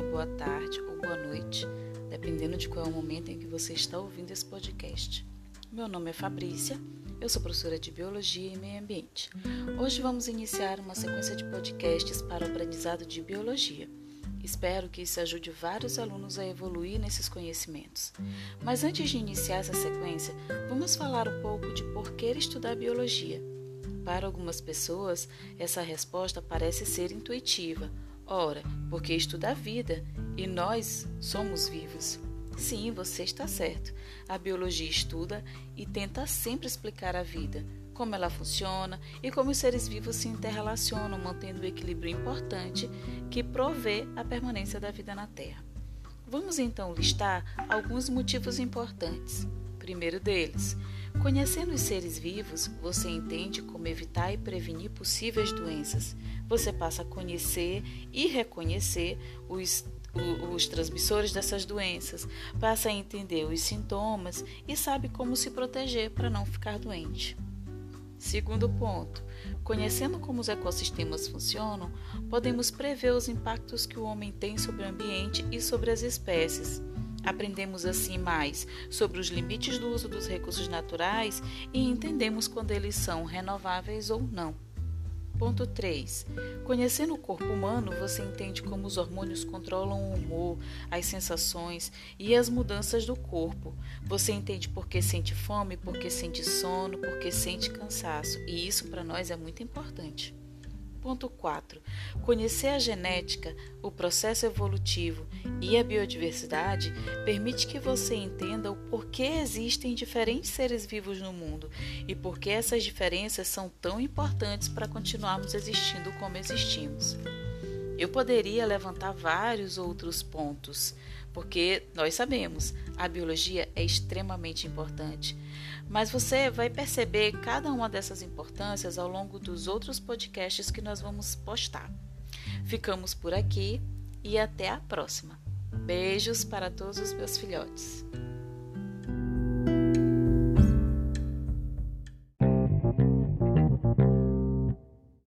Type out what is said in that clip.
boa tarde ou boa noite, dependendo de qual é o momento em que você está ouvindo esse podcast. Meu nome é Fabrícia, eu sou professora de Biologia e Meio Ambiente. Hoje vamos iniciar uma sequência de podcasts para o aprendizado de Biologia. Espero que isso ajude vários alunos a evoluir nesses conhecimentos. Mas antes de iniciar essa sequência, vamos falar um pouco de por que estudar Biologia. Para algumas pessoas, essa resposta parece ser intuitiva Ora, porque estuda a vida e nós somos vivos. Sim, você está certo. A biologia estuda e tenta sempre explicar a vida, como ela funciona e como os seres vivos se interrelacionam, mantendo o equilíbrio importante que provê a permanência da vida na Terra. Vamos então listar alguns motivos importantes. Primeiro deles, Conhecendo os seres vivos, você entende como evitar e prevenir possíveis doenças. Você passa a conhecer e reconhecer os, os transmissores dessas doenças, passa a entender os sintomas e sabe como se proteger para não ficar doente. Segundo ponto, conhecendo como os ecossistemas funcionam, podemos prever os impactos que o homem tem sobre o ambiente e sobre as espécies. Aprendemos assim mais sobre os limites do uso dos recursos naturais e entendemos quando eles são renováveis ou não. Ponto 3. Conhecendo o corpo humano, você entende como os hormônios controlam o humor, as sensações e as mudanças do corpo. Você entende por que sente fome, por que sente sono, por que sente cansaço, e isso para nós é muito importante. Ponto 4. Conhecer a genética, o processo evolutivo e a biodiversidade permite que você entenda o porquê existem diferentes seres vivos no mundo e por que essas diferenças são tão importantes para continuarmos existindo como existimos. Eu poderia levantar vários outros pontos, porque nós sabemos, a biologia é extremamente importante. Mas você vai perceber cada uma dessas importâncias ao longo dos outros podcasts que nós vamos postar. Ficamos por aqui e até a próxima. Beijos para todos os meus filhotes.